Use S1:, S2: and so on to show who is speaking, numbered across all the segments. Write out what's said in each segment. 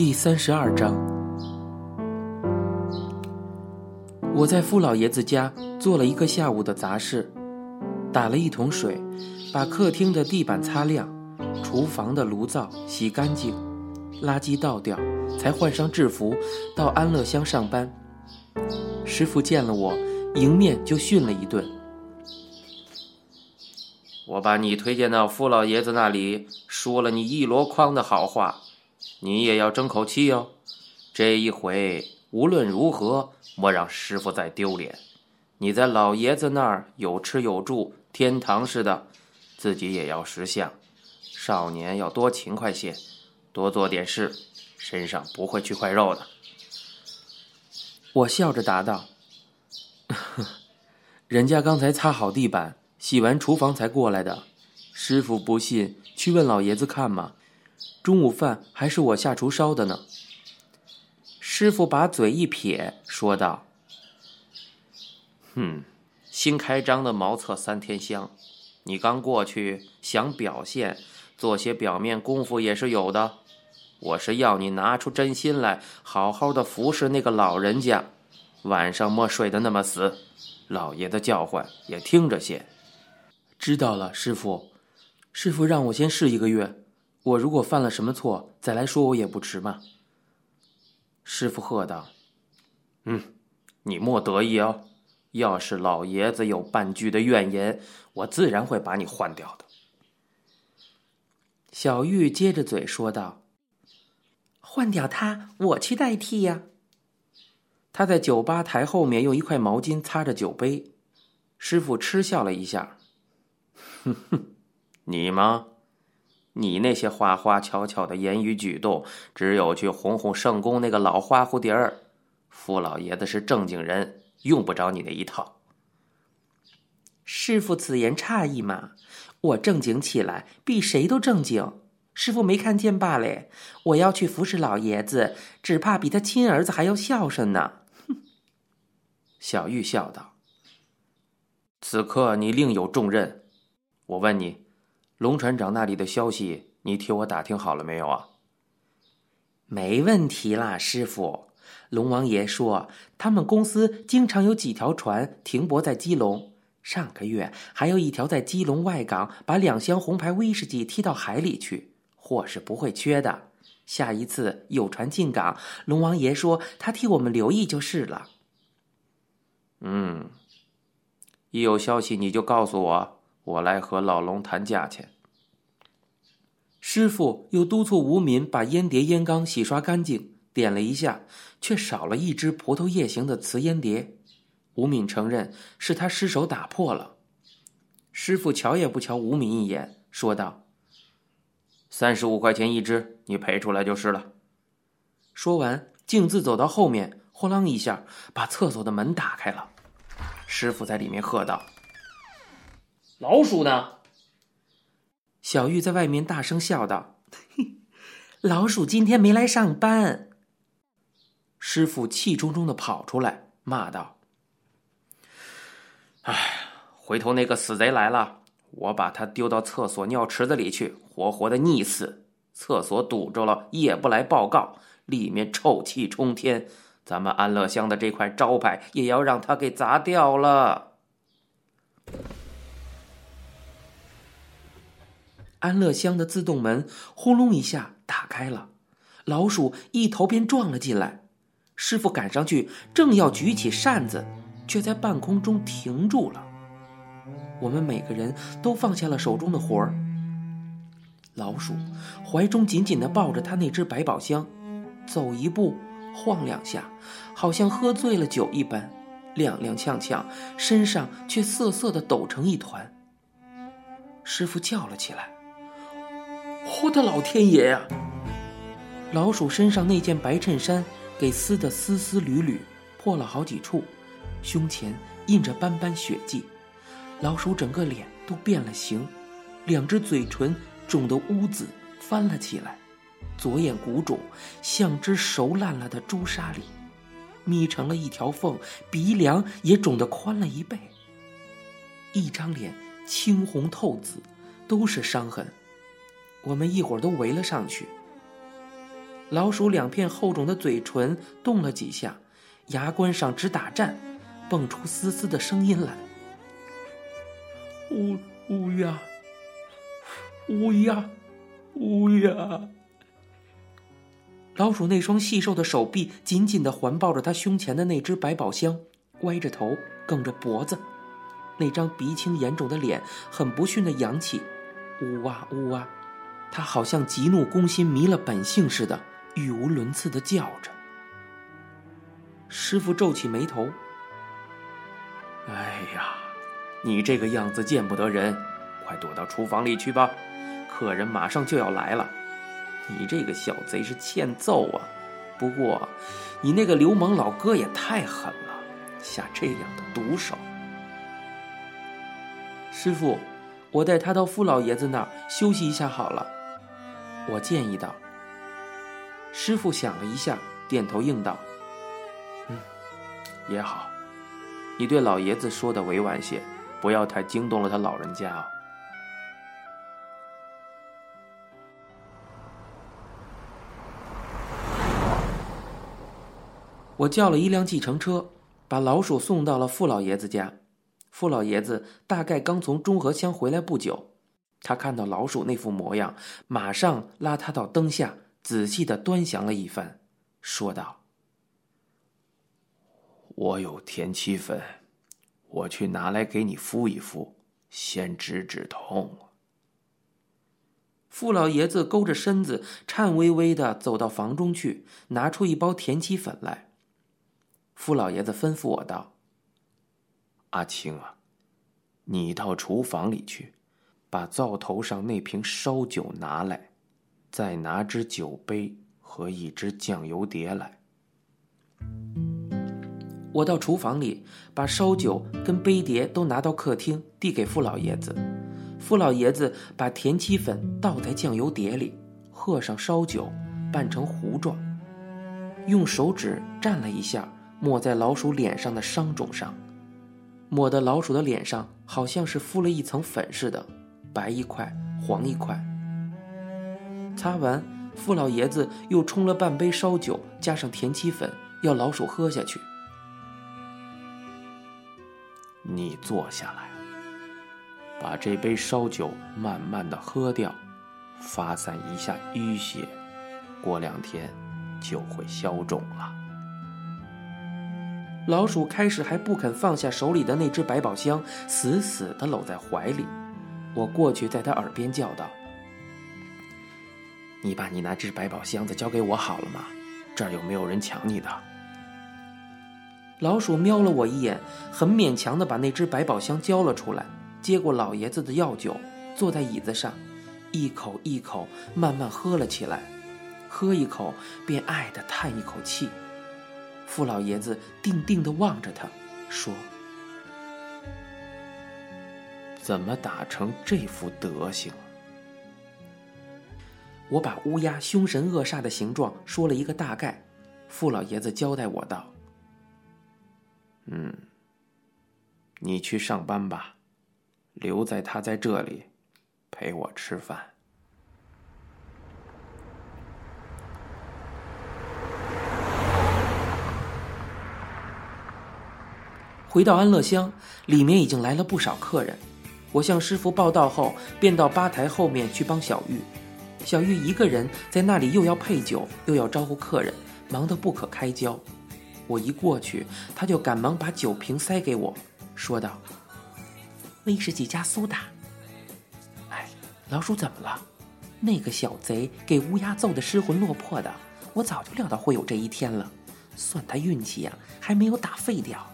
S1: 第三十二章，我在傅老爷子家做了一个下午的杂事，打了一桶水，把客厅的地板擦亮，厨房的炉灶洗干净，垃圾倒掉，才换上制服到安乐乡上班。师傅见了我，迎面就训了一顿。
S2: 我把你推荐到傅老爷子那里，说了你一箩筐的好话，你也要争口气哦。这一回无论如何，莫让师傅再丢脸。你在老爷子那儿有吃有住，天堂似的，自己也要识相。少年要多勤快些，多做点事，身上不会去块肉的。
S1: 我笑着答道：“ 人家刚才擦好地板。”洗完厨房才过来的，师傅不信，去问老爷子看嘛。中午饭还是我下厨烧的呢。
S2: 师傅把嘴一撇，说道：“哼，新开张的茅厕三天香，你刚过去想表现，做些表面功夫也是有的。我是要你拿出真心来，好好的服侍那个老人家，晚上莫睡得那么死，老爷的叫唤也听着些。”
S1: 知道了，师傅。师傅让我先试一个月，我如果犯了什么错，再来说我也不迟嘛。
S2: 师傅喝道：“嗯，你莫得意哦。要是老爷子有半句的怨言，我自然会把你换掉的。”
S1: 小玉接着嘴说道：“
S3: 换掉他，我去代替呀。”
S1: 他在酒吧台后面用一块毛巾擦着酒杯。师傅嗤笑了一下。
S2: 哼哼，你吗？你那些花花巧巧的言语举动，只有去哄哄圣宫那个老花蝴蝶儿。傅老爷子是正经人，用不着你那一套。
S3: 师傅此言差矣嘛，我正经起来比谁都正经。师傅没看见罢了。我要去服侍老爷子，只怕比他亲儿子还要孝顺呢。哼。
S2: 小玉笑道：“此刻你另有重任。”我问你，龙船长那里的消息，你替我打听好了没有啊？
S3: 没问题啦，师傅。龙王爷说，他们公司经常有几条船停泊在基隆，上个月还有一条在基隆外港把两箱红牌威士忌踢到海里去，货是不会缺的。下一次有船进港，龙王爷说他替我们留意就是了。
S2: 嗯，一有消息你就告诉我。我来和老龙谈价钱。
S1: 师傅又督促吴敏把烟碟烟缸洗刷干净，点了一下，却少了一只葡萄叶形的瓷烟碟。吴敏承认是他失手打破了。师傅瞧也不瞧吴敏一眼，说道：“
S2: 三十五块钱一只，你赔出来就是了。”
S1: 说完，径自走到后面，呼啷一下把厕所的门打开了。师傅在里面喝道。
S4: 老鼠呢？
S1: 小玉在外面大声笑道：“
S3: 老鼠今天没来上班。”
S1: 师傅气冲冲的跑出来，骂道：“
S2: 哎，回头那个死贼来了，我把他丢到厕所尿池子里去，活活的溺死。厕所堵住了，也不来报告，里面臭气冲天，咱们安乐乡的这块招牌也要让他给砸掉了。”
S1: 安乐乡的自动门轰隆一下打开了，老鼠一头便撞了进来。师傅赶上去，正要举起扇子，却在半空中停住了。我们每个人都放下了手中的活儿。老鼠怀中紧紧的抱着他那只百宝箱，走一步晃两下，好像喝醉了酒一般，踉踉跄跄，身上却瑟瑟的抖成一团。师傅叫了起来。
S4: 我的老天爷呀！
S1: 老鼠身上那件白衬衫给撕得丝丝缕缕，破了好几处，胸前印着斑斑血迹。老鼠整个脸都变了形，两只嘴唇肿得乌紫，翻了起来，左眼鼓肿，像只熟烂了的朱砂里，眯成了一条缝，鼻梁也肿得宽了一倍。一张脸青红透紫，都是伤痕。我们一会儿都围了上去。
S3: 老鼠两片厚肿的嘴唇动了几下，牙关上直打颤，蹦出嘶嘶的声音来：“
S4: 乌乌鸦，乌鸦，乌鸦。”
S3: 老鼠那双细瘦的手臂紧紧的环抱着它胸前的那只百宝箱，歪着头，梗着脖子，那张鼻青眼肿的脸很不逊的扬起，呜哇呜哇，他好像急怒攻心、迷了本性似的。语无伦次的叫着，师傅皱起眉头。
S2: 哎呀，你这个样子见不得人，快躲到厨房里去吧，客人马上就要来了。你这个小贼是欠揍啊！不过，你那个流氓老哥也太狠了，下这样的毒手。
S3: 师傅，我带他到傅老爷子那儿休息一下好了。我建议道。师傅想了一下，点头应道：“
S2: 嗯，也好。你对老爷子说的委婉些，不要太惊动了他老人家哦。”
S3: 我叫了一辆计程车，把老鼠送到了傅老爷子家。傅老爷子大概刚从中和乡回来不久，他看到老鼠那副模样，马上拉他到灯下。仔细的端详了一番，说道：“
S2: 我有田七粉，我去拿来给你敷一敷，先止止痛。”
S3: 傅老爷子勾着身子，颤巍巍的走到房中去，拿出一包田七粉来。傅老爷子吩咐我道：“
S2: 阿青啊，你到厨房里去，把灶头上那瓶烧酒拿来。”再拿只酒杯和一只酱油碟来。
S3: 我到厨房里，把烧酒跟杯碟都拿到客厅，递给傅老爷子。傅老爷子把田七粉倒在酱油碟里，喝上烧酒，拌成糊状，用手指蘸了一下，抹在老鼠脸上的伤肿上，抹的老鼠的脸上好像是敷了一层粉似的，白一块，黄一块。擦完，傅老爷子又冲了半杯烧酒，加上田七粉，要老鼠喝下去。
S2: 你坐下来，把这杯烧酒慢慢的喝掉，发散一下淤血，过两天就会消肿了。
S3: 老鼠开始还不肯放下手里的那只百宝箱，死死的搂在怀里。我过去在他耳边叫道。你把你那只百宝箱子交给我好了吗？这儿有没有人抢你的？老鼠瞄了我一眼，很勉强的把那只百宝箱交了出来，接过老爷子的药酒，坐在椅子上，一口一口慢慢喝了起来，喝一口便爱的叹一口气。傅老爷子定定的望着他，说：“
S2: 怎么打成这副德行？”
S3: 我把乌鸦凶神恶煞的形状说了一个大概，傅老爷子交代我道：“
S2: 嗯，你去上班吧，留在他在这里陪我吃饭。”
S3: 回到安乐乡，里面已经来了不少客人。我向师傅报道后，便到吧台后面去帮小玉。小玉一个人在那里，又要配酒，又要招呼客人，忙得不可开交。我一过去，他就赶忙把酒瓶塞给我，说道：“威士忌加苏打。”哎，老鼠怎么了？那个小贼给乌鸦揍得失魂落魄的，我早就料到会有这一天了，算他运气呀，还没有打废掉。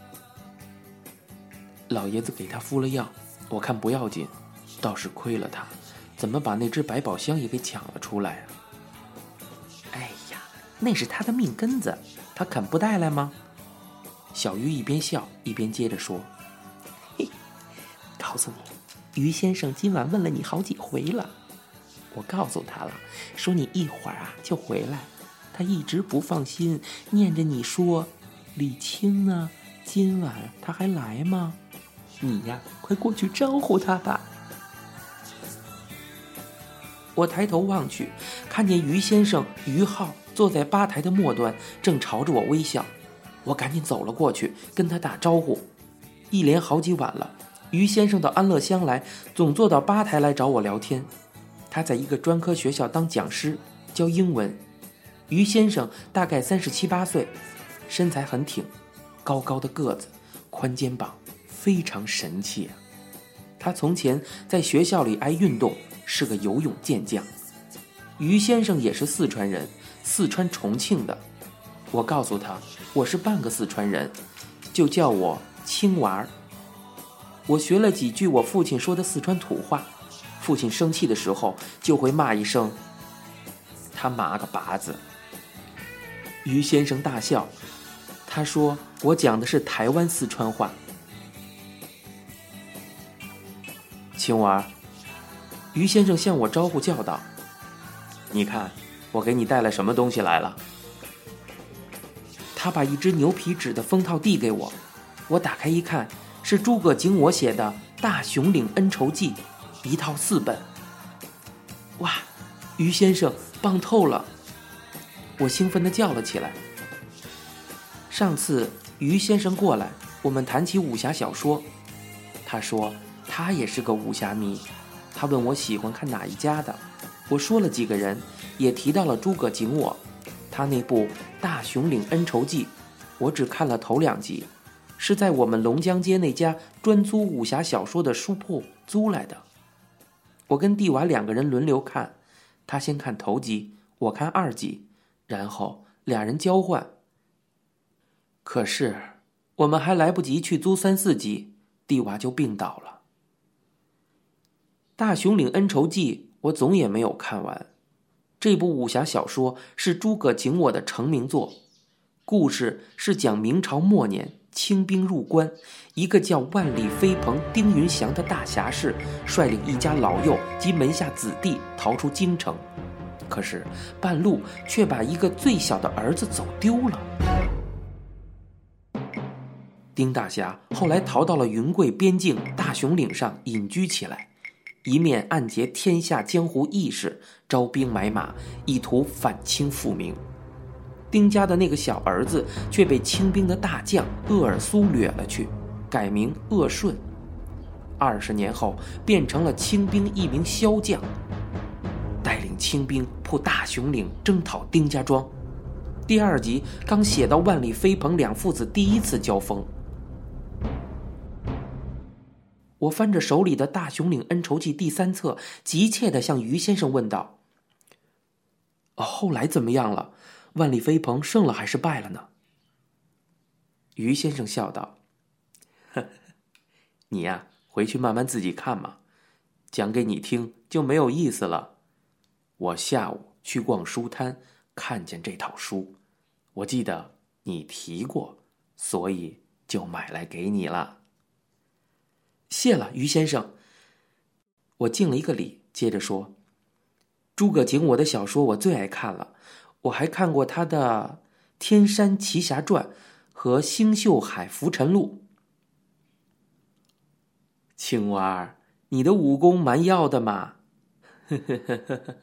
S3: 老爷子给他敷了药，我看不要紧，倒是亏了他。怎么把那只百宝箱也给抢了出来啊？哎呀，那是他的命根子，他肯不带来吗？小鱼一边笑一边接着说：“嘿，告诉你，于先生今晚问了你好几回了。我告诉他了，说你一会儿啊就回来。他一直不放心，念着你说，李青呢？今晚他还来吗？你呀，快过去招呼他吧。”我抬头望去，看见于先生、于浩坐在吧台的末端，正朝着我微笑。我赶紧走了过去，跟他打招呼。一连好几晚了，于先生到安乐乡来，总坐到吧台来找我聊天。他在一个专科学校当讲师，教英文。于先生大概三十七八岁，身材很挺，高高的个子，宽肩膀，非常神气啊。他从前在学校里爱运动，是个游泳健将。于先生也是四川人，四川重庆的。我告诉他我是半个四川人，就叫我青娃儿。我学了几句我父亲说的四川土话，父亲生气的时候就会骂一声：“他妈个巴子！”于先生大笑，他说我讲的是台湾四川话。青娃儿，于先生向我招呼叫道：“你看，我给你带了什么东西来了？”他把一只牛皮纸的封套递给我，我打开一看，是诸葛景我写的《大雄岭恩仇记》，一套四本。哇，于先生棒透了！我兴奋地叫了起来。上次于先生过来，我们谈起武侠小说，他说他也是个武侠迷，他问我喜欢看哪一家的，我说了几个人，也提到了诸葛景我。他那部《大雄岭恩仇记》，我只看了头两集，是在我们龙江街那家专租武侠小说的书铺租来的。我跟蒂娃两个人轮流看，他先看头集，我看二集，然后俩人交换。可是我们还来不及去租三四集，蒂娃就病倒了。《大雄岭恩仇记》我总也没有看完。这部武侠小说是诸葛景我的成名作，故事是讲明朝末年清兵入关，一个叫万里飞鹏丁云祥的大侠士率领一家老幼及门下子弟逃出京城，可是半路却把一个最小的儿子走丢了。丁大侠后来逃到了云贵边境大雄岭上隐居起来。一面暗结天下江湖义士，招兵买马，意图反清复明。丁家的那个小儿子却被清兵的大将鄂尔苏掠了去，改名鄂顺。二十年后，变成了清兵一名骁将，带领清兵破大雄岭，征讨丁家庄。第二集刚写到万里飞鹏两父子第一次交锋。我翻着手里的大雄岭恩仇记第三册，急切的向于先生问道：“后来怎么样了？万里飞鹏胜了还是败了呢？”于先生笑道：“你呀，回去慢慢自己看嘛，讲给你听就没有意思了。我下午去逛书摊，看见这套书，我记得你提过，所以就买来给你了。”谢了，于先生。我敬了一个礼，接着说：“诸葛瑾我的小说我最爱看了，我还看过他的《天山奇侠传》和《星宿海浮沉录》。”青蛙儿，你的武功蛮要的嘛！呵呵呵呵呵。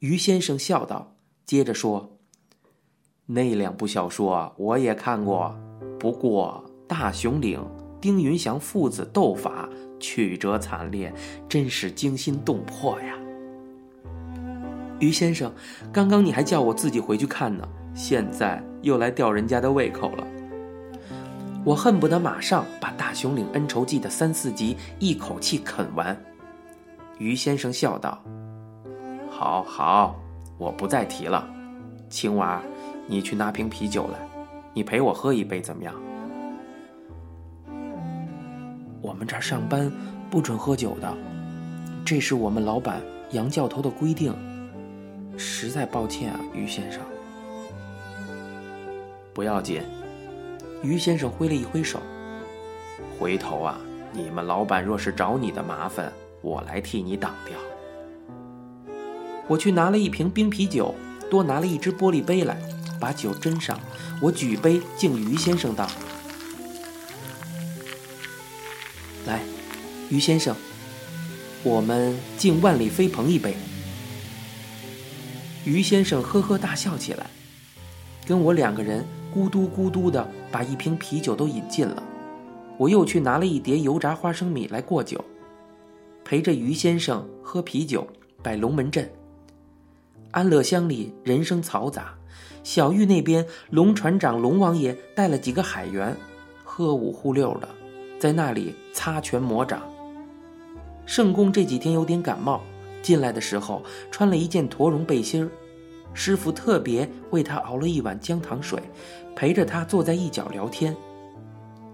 S3: 于先生笑道，接着说：“那两部小说我也看过，不过《大雄岭》。”丁云祥父子斗法，曲折惨烈，真是惊心动魄呀！于先生，刚刚你还叫我自己回去看呢，现在又来吊人家的胃口了。我恨不得马上把《大雄岭恩仇记》的三四集一口气啃完。于先生笑道：“好好，我不再提了。青娃，你去拿瓶啤酒来，你陪我喝一杯，怎么样？”我们这儿上班不准喝酒的，这是我们老板杨教头的规定。实在抱歉啊，于先生。不要紧，于先生挥了一挥手。回头啊，你们老板若是找你的麻烦，我来替你挡掉。我去拿了一瓶冰啤酒，多拿了一只玻璃杯来，把酒斟上。我举杯敬于先生道。来，于先生，我们敬万里飞鹏一杯。于先生呵呵大笑起来，跟我两个人咕嘟咕嘟的把一瓶啤酒都饮尽了。我又去拿了一碟油炸花生米来过酒，陪着于先生喝啤酒，摆龙门阵。安乐乡里人声嘈杂，小玉那边龙船长龙王爷带了几个海员，喝五呼六的，在那里擦拳磨掌。圣公这几天有点感冒，进来的时候穿了一件驼绒背心儿，师傅特别为他熬了一碗姜糖水，陪着他坐在一角聊天。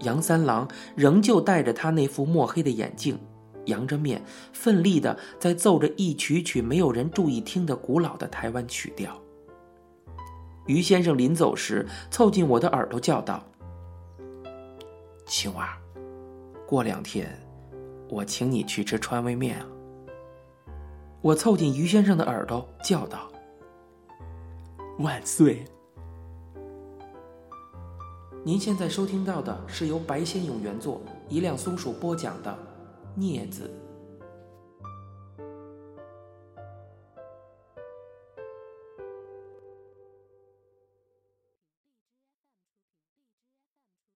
S3: 杨三郎仍旧戴着他那副墨黑的眼镜。扬着面，奋力的在奏着一曲曲没有人注意听的古老的台湾曲调。于先生临走时，凑近我的耳朵叫道：“青蛙，过两天，我请你去吃川味面啊。”我凑近于先生的耳朵叫道：“
S4: 万岁！”
S3: 您现在收听到的是由白先勇原作、一辆松鼠播讲的。镊子。